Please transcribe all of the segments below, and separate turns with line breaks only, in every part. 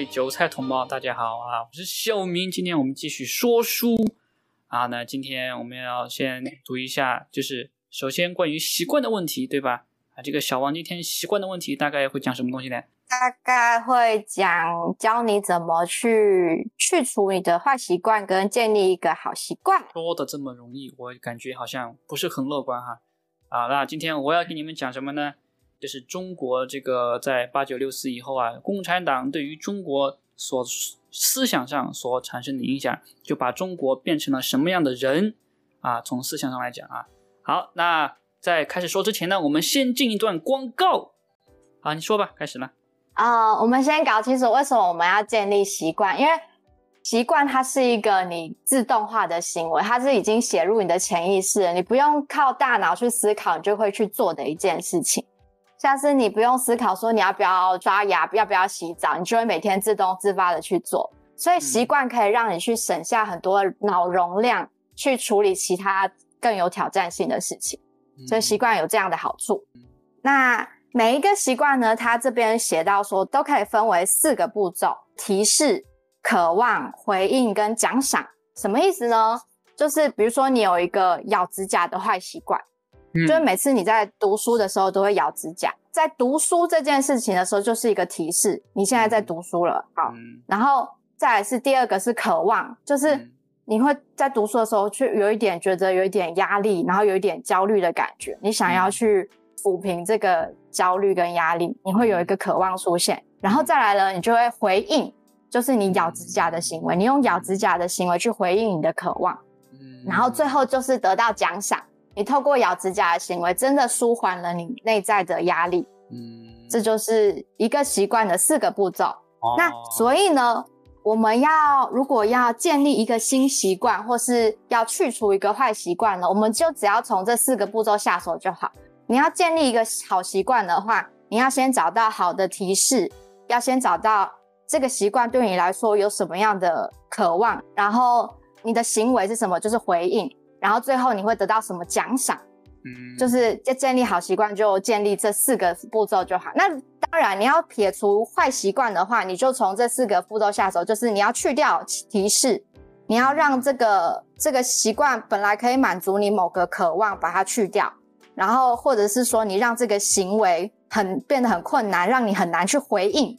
位韭菜同胞，大家好啊！我是小明，今天我们继续说书啊。那今天我们要先读一下，就是首先关于习惯的问题，对吧？啊，这个小王今天习惯的问题大概会讲什么东西呢？
大概会讲教你怎么去去除你的坏习惯，跟建立一个好习惯。
说的这么容易，我感觉好像不是很乐观哈。啊，那今天我要给你们讲什么呢？就是中国这个在八九六四以后啊，共产党对于中国所思想上所产生的影响，就把中国变成了什么样的人啊？从思想上来讲啊，好，那在开始说之前呢，我们先进一段广告。好，你说吧，开始了。
啊，我们先搞清楚为什么我们要建立习惯，因为习惯它是一个你自动化的行为，它是已经写入你的潜意识，你不用靠大脑去思考，你就会去做的一件事情。像是你不用思考说你要不要刷牙，要不要洗澡，你就会每天自动自发的去做。所以习惯可以让你去省下很多脑容量，去处理其他更有挑战性的事情。所以习惯有这样的好处。那每一个习惯呢，它这边写到说都可以分为四个步骤：提示、渴望、回应跟奖赏。什么意思呢？就是比如说你有一个咬指甲的坏习惯。就是每次你在读书的时候都会咬指甲，在读书这件事情的时候，就是一个提示，你现在在读书了，好。然后再来是第二个是渴望，就是你会在读书的时候，去有一点觉得有一点压力，然后有一点焦虑的感觉，你想要去抚平这个焦虑跟压力，你会有一个渴望出现。然后再来了，你就会回应，就是你咬指甲的行为，你用咬指甲的行为去回应你的渴望，然后最后就是得到奖赏。你透过咬指甲的行为，真的舒缓了你内在的压力。嗯，这就是一个习惯的四个步骤。那所以呢，我们要如果要建立一个新习惯，或是要去除一个坏习惯呢，我们就只要从这四个步骤下手就好。你要建立一个好习惯的话，你要先找到好的提示，要先找到这个习惯对你来说有什么样的渴望，然后你的行为是什么，就是回应。然后最后你会得到什么奖赏？嗯，就是建建立好习惯，就建立这四个步骤就好。那当然，你要撇除坏习惯的话，你就从这四个步骤下手，就是你要去掉提示，你要让这个这个习惯本来可以满足你某个渴望，把它去掉。然后或者是说，你让这个行为很变得很困难，让你很难去回应。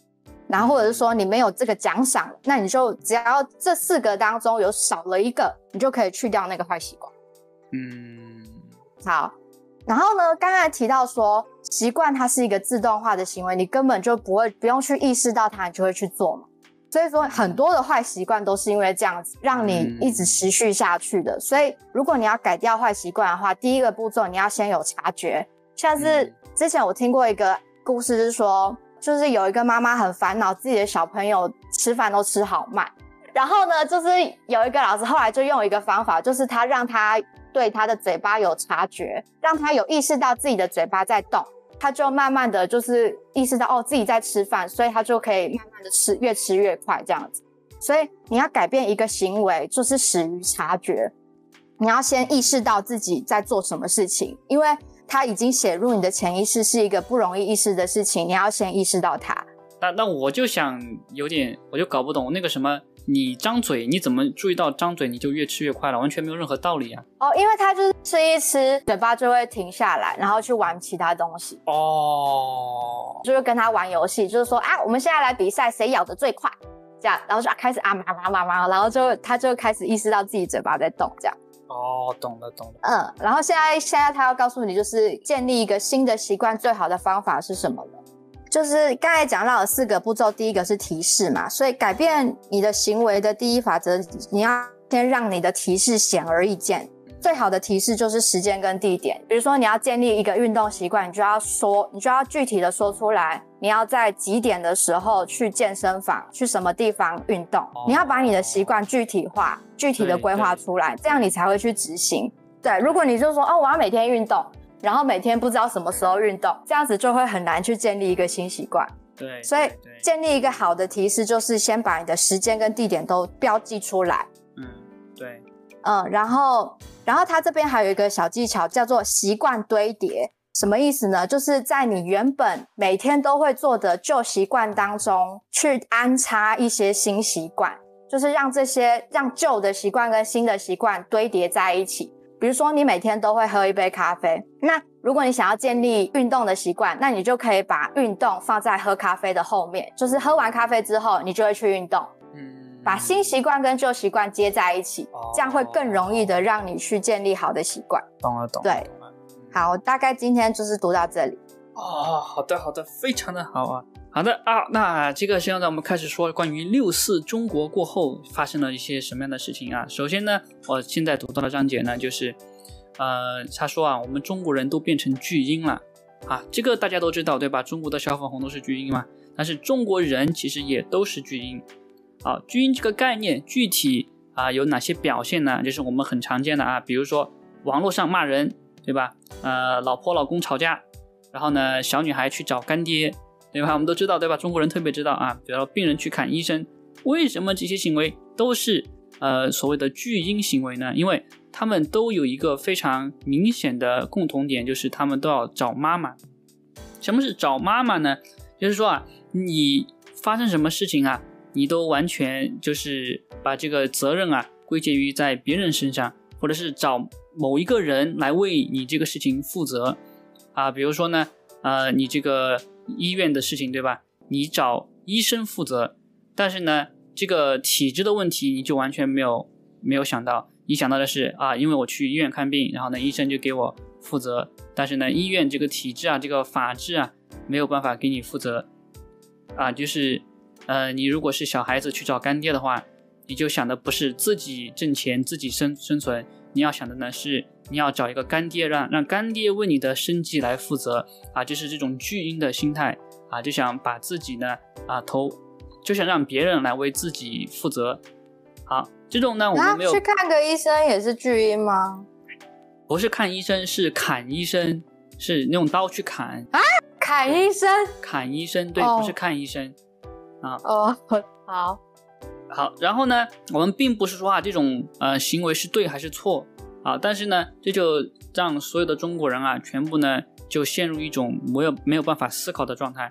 然后或者是说你没有这个奖赏，那你就只要这四个当中有少了一个，你就可以去掉那个坏习惯。嗯，好。然后呢，刚才提到说习惯它是一个自动化的行为，你根本就不会不用去意识到它，你就会去做嘛。所以说很多的坏习惯都是因为这样子让你一直持续下去的。所以如果你要改掉坏习惯的话，第一个步骤你要先有察觉。像是之前我听过一个故事，是说。就是有一个妈妈很烦恼，自己的小朋友吃饭都吃好慢。然后呢，就是有一个老师后来就用一个方法，就是他让他对他的嘴巴有察觉，让他有意识到自己的嘴巴在动，他就慢慢的就是意识到哦自己在吃饭，所以他就可以慢慢的吃，越吃越快这样子。所以你要改变一个行为，就是始于察觉，你要先意识到自己在做什么事情，因为。它已经写入你的潜意识，是一个不容易意识的事情。你要先意识到它。
那那我就想有点，我就搞不懂那个什么，你张嘴，你怎么注意到张嘴你就越吃越快了？完全没有任何道理啊！
哦，因为他就是吃一吃，嘴巴就会停下来，然后去玩其他东西。哦，就是跟他玩游戏，就是说啊，我们现在来比赛，谁咬的最快？这样，然后就开始啊嘛嘛嘛嘛，然后就他就开始意识到自己嘴巴在动，这样。
哦，懂了懂了。
嗯，然后现在现在他要告诉你，就是建立一个新的习惯，最好的方法是什么了？就是刚才讲到的四个步骤，第一个是提示嘛，所以改变你的行为的第一法则，你要先让你的提示显而易见。最好的提示就是时间跟地点，比如说你要建立一个运动习惯，你就要说，你就要具体的说出来，你要在几点的时候去健身房，去什么地方运动，你要把你的习惯具体化，具体的规划出来，这样你才会去执行。对，如果你就说哦，我要每天运动，然后每天不知道什么时候运动，这样子就会很难去建立一个新习惯。
对，
所以建立一个好的提示，就是先把你的时间跟地点都标记出来。
嗯，
然后，然后他这边还有一个小技巧，叫做习惯堆叠。什么意思呢？就是在你原本每天都会做的旧习惯当中，去安插一些新习惯，就是让这些让旧的习惯跟新的习惯堆叠在一起。比如说，你每天都会喝一杯咖啡，那如果你想要建立运动的习惯，那你就可以把运动放在喝咖啡的后面，就是喝完咖啡之后，你就会去运动。嗯，把新习惯跟旧习惯接在一起，这样会更容易的让你去建立好的习惯。
懂了，懂。
对，好，大概今天就是读到这里。
哦，好的，好的，非常的好啊。好的啊，那这个现在我们开始说关于六四中国过后发生了一些什么样的事情啊？首先呢，我现在读到的章节呢，就是，呃，他说啊，我们中国人都变成巨婴了啊，这个大家都知道对吧？中国的小粉红都是巨婴嘛，但是中国人其实也都是巨婴。好，巨婴这个概念具体啊有哪些表现呢？就是我们很常见的啊，比如说网络上骂人，对吧？呃，老婆老公吵架，然后呢，小女孩去找干爹。对吧？我们都知道，对吧？中国人特别知道啊。比如说，病人去看医生，为什么这些行为都是呃所谓的巨婴行为呢？因为他们都有一个非常明显的共同点，就是他们都要找妈妈。什么是找妈妈呢？就是说啊，你发生什么事情啊，你都完全就是把这个责任啊归结于在别人身上，或者是找某一个人来为你这个事情负责啊。比如说呢，呃，你这个。医院的事情，对吧？你找医生负责，但是呢，这个体质的问题你就完全没有没有想到。你想到的是啊，因为我去医院看病，然后呢，医生就给我负责。但是呢，医院这个体制啊，这个法制啊，没有办法给你负责。啊，就是呃，你如果是小孩子去找干爹的话，你就想的不是自己挣钱、自己生生存，你要想的呢是。你要找一个干爹，让让干爹为你的生计来负责啊，就是这种巨婴的心态啊，就想把自己呢啊投，就想让别人来为自己负责。好，这种呢我们没有
去看个医生也是巨婴吗？
不是看医生，是砍医生，是用刀去砍
啊？砍医生？
砍医生？对，不是看医生啊。
哦，好，
好，然后呢，我们并不是说啊这种呃行为是对还是错。啊，但是呢，这就让所有的中国人啊，全部呢就陷入一种没有没有办法思考的状态。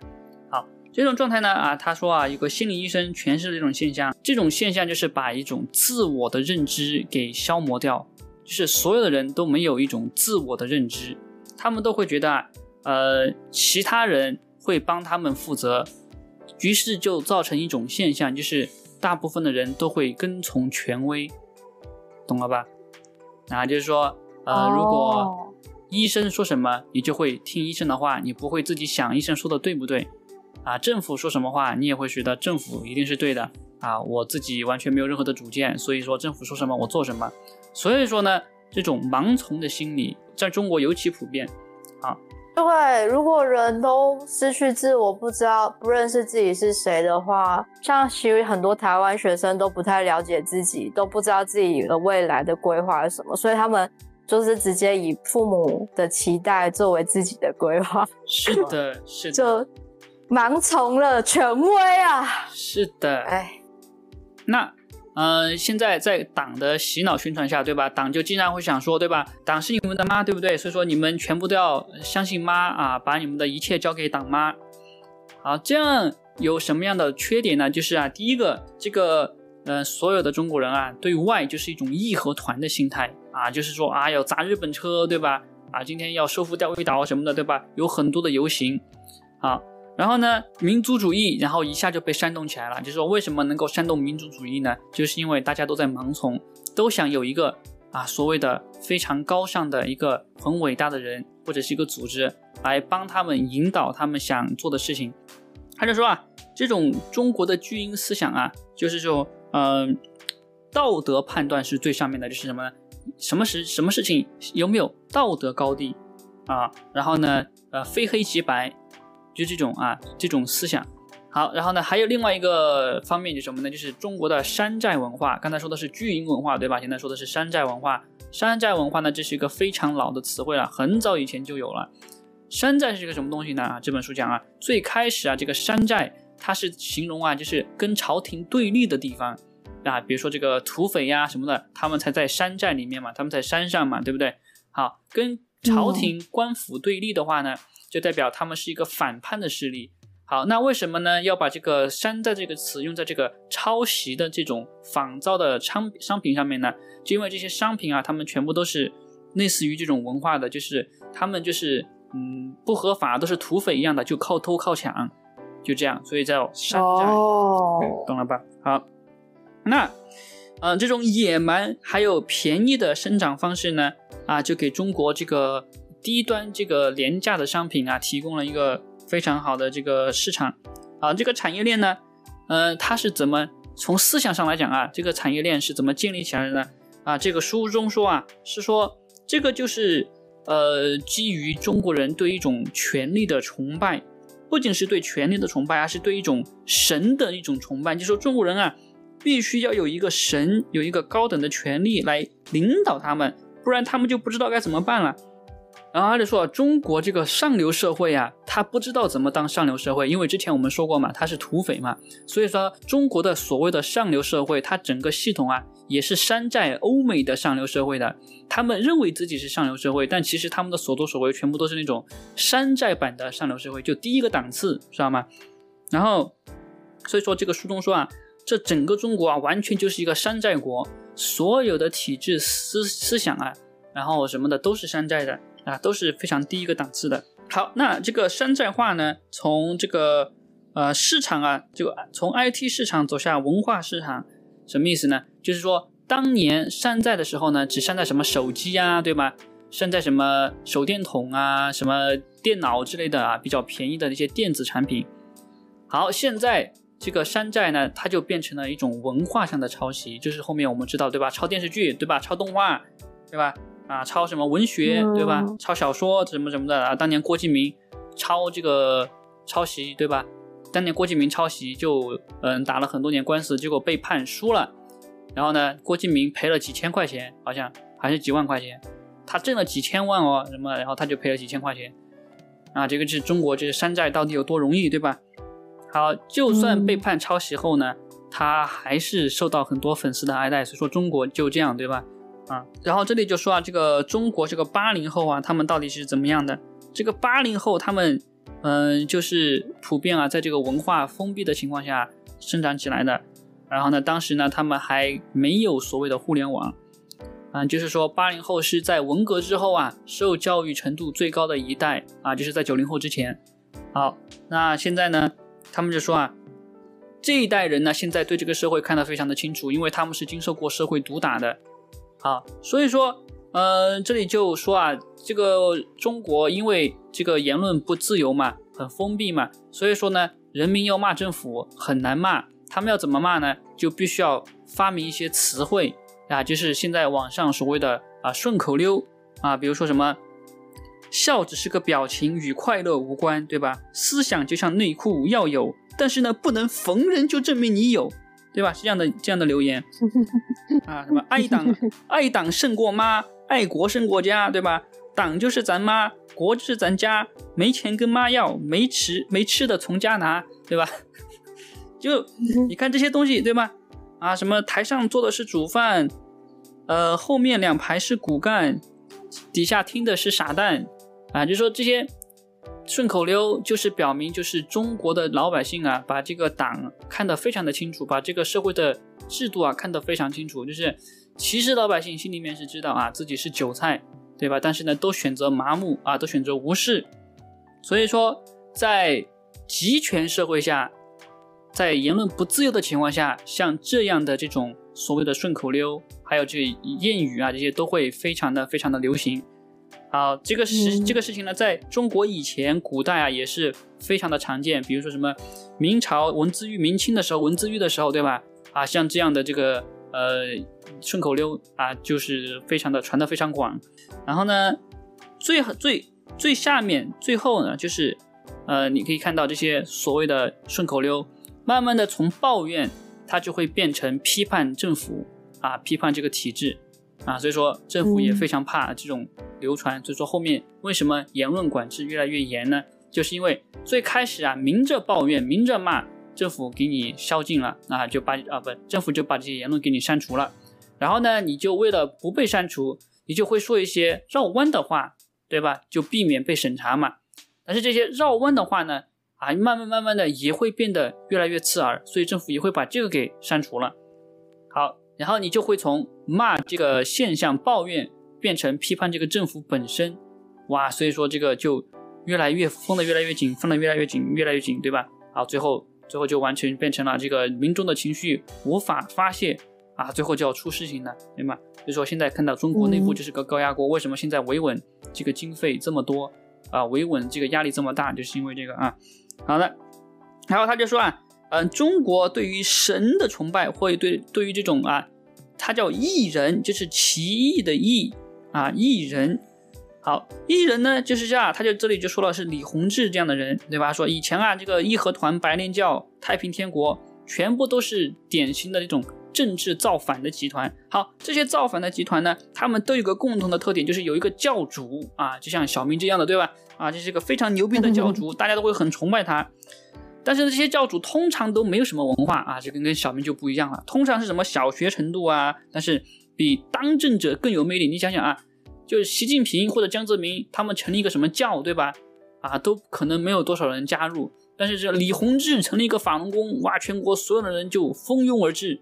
好，这种状态呢，啊，他说啊，有个心理医生诠释了这种现象，这种现象就是把一种自我的认知给消磨掉，就是所有的人都没有一种自我的认知，他们都会觉得啊，呃，其他人会帮他们负责，于是就造成一种现象，就是大部分的人都会跟从权威，懂了吧？啊，就是说，呃，如果医生说什么，你就会听医生的话，你不会自己想医生说的对不对？啊，政府说什么话，你也会觉得政府一定是对的。啊，我自己完全没有任何的主见，所以说政府说什么我做什么。所以说呢，这种盲从的心理在中国尤其普遍。啊。
对，如果人都失去自我，不知道不认识自己是谁的话，像其实很多台湾学生都不太了解自己，都不知道自己的未来的规划是什么，所以他们就是直接以父母的期待作为自己的规划。
是的，是的，
就盲从了权威啊！
是的，哎，那。嗯，现在在党的洗脑宣传下，对吧？党就经常会想说，对吧？党是你们的妈，对不对？所以说你们全部都要相信妈啊，把你们的一切交给党妈。好，这样有什么样的缺点呢？就是啊，第一个，这个，呃，所有的中国人啊，对外就是一种义和团的心态啊，就是说啊，要砸日本车，对吧？啊，今天要收复钓鱼岛什么的，对吧？有很多的游行，好。然后呢，民族主义，然后一下就被煽动起来了。就是说，为什么能够煽动民族主义呢？就是因为大家都在盲从，都想有一个啊所谓的非常高尚的一个很伟大的人，或者是一个组织来帮他们引导他们想做的事情。他就说啊，这种中国的巨婴思想啊，就是说，嗯，道德判断是最上面的，就是什么呢？什么事什么事情有没有道德高地啊？然后呢，呃，非黑即白。就这种啊，这种思想，好，然后呢，还有另外一个方面就是什么呢？就是中国的山寨文化。刚才说的是巨婴文化，对吧？现在说的是山寨文化。山寨文化呢，这是一个非常老的词汇了，很早以前就有了。山寨是个什么东西呢？啊，这本书讲啊，最开始啊，这个山寨它是形容啊，就是跟朝廷对立的地方啊，比如说这个土匪呀什么的，他们才在山寨里面嘛，他们在山上嘛，对不对？好，跟朝廷官府对立的话呢，就代表他们是一个反叛的势力。好，那为什么呢？要把这个“山寨”这个词用在这个抄袭的这种仿造的商商品上面呢？就因为这些商品啊，他们全部都是类似于这种文化的，就是他们就是嗯不合法，都是土匪一样的，就靠偷靠抢，就这样，所以叫山寨，懂了吧？好，那嗯这种野蛮还有便宜的生长方式呢，啊，就给中国这个低端这个廉价的商品啊提供了一个。非常好的这个市场，啊，这个产业链呢，呃，它是怎么从思想上来讲啊？这个产业链是怎么建立起来的呢？啊，这个书中说啊，是说这个就是呃，基于中国人对一种权力的崇拜，不仅是对权力的崇拜，而是对一种神的一种崇拜。就说中国人啊，必须要有一个神，有一个高等的权力来领导他们，不然他们就不知道该怎么办了。然后他就说，中国这个上流社会啊，他不知道怎么当上流社会，因为之前我们说过嘛，他是土匪嘛，所以说中国的所谓的上流社会，它整个系统啊，也是山寨欧美的上流社会的。他们认为自己是上流社会，但其实他们的所作所为全部都是那种山寨版的上流社会，就低一个档次，知道吗？然后，所以说这个书中说啊，这整个中国啊，完全就是一个山寨国，所有的体制思思想啊，然后什么的都是山寨的。啊，都是非常低一个档次的。好，那这个山寨化呢，从这个呃市场啊，就从 IT 市场走向文化市场，什么意思呢？就是说，当年山寨的时候呢，只山寨什么手机啊，对吧？山寨什么手电筒啊，什么电脑之类的啊，比较便宜的那些电子产品。好，现在这个山寨呢，它就变成了一种文化上的抄袭，就是后面我们知道，对吧？抄电视剧，对吧？抄动画，对吧？啊，抄什么文学，对吧？抄小说什么什么的啊。当年郭敬明抄这个抄袭，对吧？当年郭敬明抄袭就嗯打了很多年官司，结果被判输了。然后呢，郭敬明赔了几千块钱，好像还是几万块钱。他挣了几千万哦，什么？然后他就赔了几千块钱。啊，这个是中国就是山寨到底有多容易，对吧？好，就算被判抄袭后呢，他还是受到很多粉丝的爱戴。所以说中国就这样，对吧？啊，然后这里就说啊，这个中国这个八零后啊，他们到底是怎么样的？这个八零后他们，嗯，就是普遍啊，在这个文化封闭的情况下生长起来的。然后呢，当时呢，他们还没有所谓的互联网，嗯，就是说八零后是在文革之后啊，受教育程度最高的一代啊，就是在九零后之前。好，那现在呢，他们就说啊，这一代人呢，现在对这个社会看得非常的清楚，因为他们是经受过社会毒打的。好，所以说，呃，这里就说啊，这个中国因为这个言论不自由嘛，很封闭嘛，所以说呢，人民要骂政府很难骂，他们要怎么骂呢？就必须要发明一些词汇啊，就是现在网上所谓的啊顺口溜啊，比如说什么，笑只是个表情，与快乐无关，对吧？思想就像内裤要有，但是呢，不能逢人就证明你有。对吧？是这样的，这样的留言 啊，什么爱党爱党胜过妈，爱国胜过家，对吧？党就是咱妈，国就是咱家，没钱跟妈要，没吃没吃的从家拿，对吧？就你看这些东西，对吧？啊，什么台上坐的是主饭，呃，后面两排是骨干，底下听的是傻蛋，啊，就说这些。顺口溜就是表明，就是中国的老百姓啊，把这个党看得非常的清楚，把这个社会的制度啊看得非常清楚。就是其实老百姓心里面是知道啊自己是韭菜，对吧？但是呢，都选择麻木啊，都选择无视。所以说，在集权社会下，在言论不自由的情况下，像这样的这种所谓的顺口溜，还有这谚语啊，这些都会非常的非常的流行。好，这个事这个事情呢，在中国以前古代啊，也是非常的常见。比如说什么明朝文字狱、明清的时候文字狱的时候，对吧？啊，像这样的这个呃顺口溜啊，就是非常的传的非常广。然后呢，最最最下面最后呢，就是呃，你可以看到这些所谓的顺口溜，慢慢的从抱怨，它就会变成批判政府啊，批判这个体制。啊，所以说政府也非常怕这种流传，所以说后面为什么言论管制越来越严呢？就是因为最开始啊，明着抱怨，明着骂，政府给你宵禁了，啊，就把啊不，政府就把这些言论给你删除了，然后呢，你就为了不被删除，你就会说一些绕弯的话，对吧？就避免被审查嘛。但是这些绕弯的话呢，啊，慢慢慢慢的也会变得越来越刺耳，所以政府也会把这个给删除了。好，然后你就会从骂这个现象、抱怨变成批判这个政府本身，哇，所以说这个就越来越封的越来越紧，封的越来越紧，越来越紧，对吧？好，最后最后就完全变成了这个民众的情绪无法发泄啊，最后就要出事情了，对吗？所以说现在看到中国内部就是个高压锅，为什么现在维稳这个经费这么多啊？维稳这个压力这么大，就是因为这个啊。好的，然后他就说啊。嗯，中国对于神的崇拜，或者对对于这种啊，他叫异人，就是奇异的异啊，异人。好，异人呢就是这样，他就这里就说了是李洪志这样的人，对吧？说以前啊，这个义和团、白莲教、太平天国，全部都是典型的这种政治造反的集团。好，这些造反的集团呢，他们都有个共同的特点，就是有一个教主啊，就像小明这样的，对吧？啊，这是一个非常牛逼的教主，大家都会很崇拜他。但是这些教主通常都没有什么文化啊，这跟跟小明就不一样了。通常是什么小学程度啊，但是比当政者更有魅力。你想想啊，就是习近平或者江泽民他们成立一个什么教，对吧？啊，都可能没有多少人加入。但是这李洪志成立一个法轮功，哇，全国所有的人就蜂拥而至。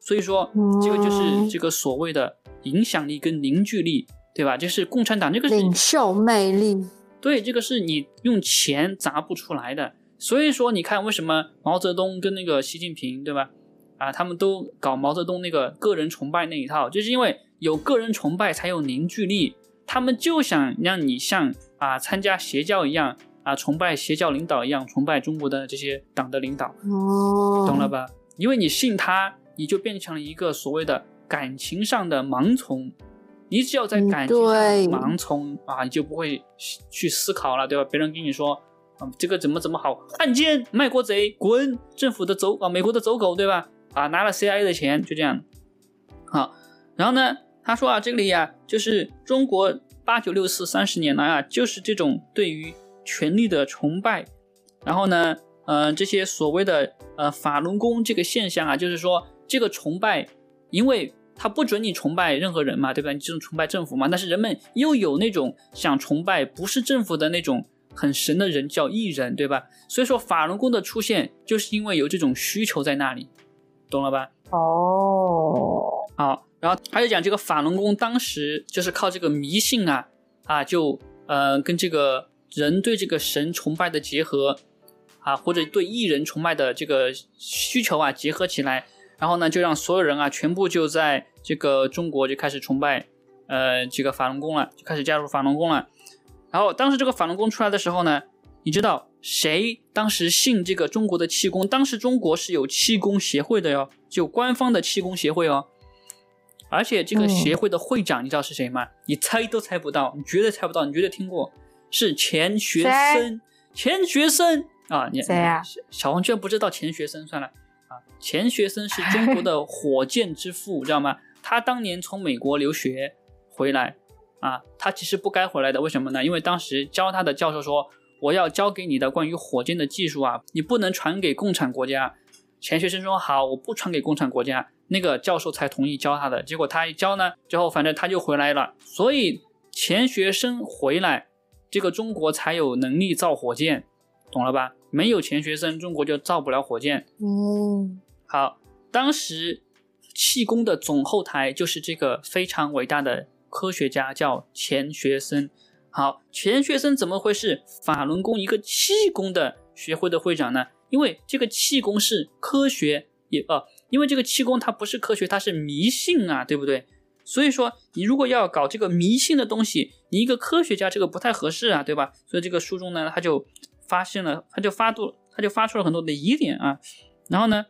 所以说，这个就是这个所谓的影响力跟凝聚力，对吧？就是共产党这个
领袖魅力，
对，这个是你用钱砸不出来的。所以说，你看为什么毛泽东跟那个习近平，对吧？啊，他们都搞毛泽东那个个人崇拜那一套，就是因为有个人崇拜才有凝聚力。他们就想让你像啊参加邪教一样啊崇拜邪教领导一样崇拜中国的这些党的领导，
哦，
懂了吧？因为你信他，你就变成了一个所谓的感情上的盲从。你只要在感情上盲从啊，你就不会去思考了，对吧？别人跟你说。啊这个怎么怎么好？汉奸、卖国贼，滚！政府的走啊，美国的走狗，对吧？啊，拿了 CIA 的钱，就这样。好，然后呢，他说啊，这里呀，就是中国八九六四三十年来啊，就是这种对于权力的崇拜。然后呢，呃，这些所谓的呃法轮功这个现象啊，就是说这个崇拜，因为他不准你崇拜任何人嘛，对吧？你这种崇拜政府嘛，但是人们又有那种想崇拜不是政府的那种。很神的人叫异人，对吧？所以说法轮功的出现，就是因为有这种需求在那里，懂了吧？
哦，
好，然后他就讲这个法轮功当时就是靠这个迷信啊啊，就呃跟这个人对这个神崇拜的结合啊，或者对异人崇拜的这个需求啊结合起来，然后呢就让所有人啊全部就在这个中国就开始崇拜呃这个法轮功了，就开始加入法轮功了。然后当时这个法轮功出来的时候呢，你知道谁当时信这个中国的气功？当时中国是有气功协会的哟，就官方的气功协会哦。而且这个协会的会长你知道是谁吗？你猜都猜不到，你绝对猜不到，你绝对听过，是钱学森。钱学森啊，你
谁啊？
小黄居然不知道钱学森，算了啊。钱学森是中国的火箭之父，知道吗？他当年从美国留学回来。啊，他其实不该回来的，为什么呢？因为当时教他的教授说，我要教给你的关于火箭的技术啊，你不能传给共产国家。钱学森说好，我不传给共产国家，那个教授才同意教他的。结果他一教呢，最后反正他就回来了。所以钱学森回来，这个中国才有能力造火箭，懂了吧？没有钱学森，中国就造不了火箭。
嗯，
好，当时气功的总后台就是这个非常伟大的。科学家叫钱学森，好，钱学森怎么会是法轮功一个气功的学会的会长呢？因为这个气功是科学，也呃，因为这个气功它不是科学，它是迷信啊，对不对？所以说你如果要搞这个迷信的东西，你一个科学家这个不太合适啊，对吧？所以这个书中呢，他就发现了，他就发度，他就发出了很多的疑点啊。然后呢，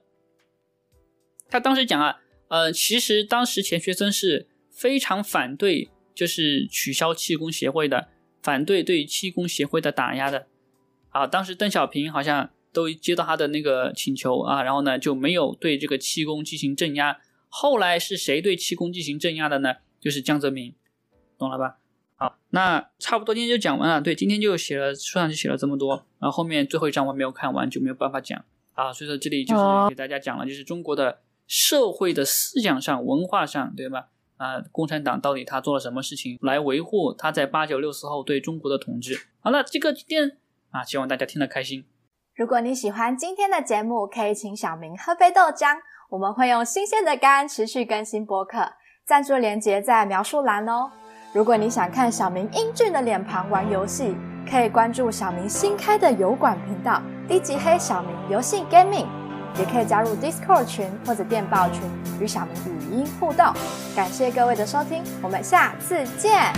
他当时讲啊，呃，其实当时钱学森是。非常反对，就是取消气功协会的，反对对气功协会的打压的。啊，当时邓小平好像都接到他的那个请求啊，然后呢就没有对这个气功进行镇压。后来是谁对气功进行镇压的呢？就是江泽民，懂了吧？好，那差不多今天就讲完了。对，今天就写了书上就写了这么多，然后后面最后一章我没有看完，就没有办法讲啊。所以说这里就是给大家讲了，就是中国的社会的思想上、文化上，对吧？啊，共产党到底他做了什么事情来维护他在八九六四后对中国的统治？好了，这个今天啊，希望大家听得开心。
如果你喜欢今天的节目，可以请小明喝杯豆浆，我们会用新鲜的肝持续更新播客，赞助连接在描述栏哦。如果你想看小明英俊的脸庞玩游戏，可以关注小明新开的油管频道“低级黑小明游戏 Gaming”，也可以加入 Discord 群或者电报群与小明语音互动。感谢各位的收听，我们下次见。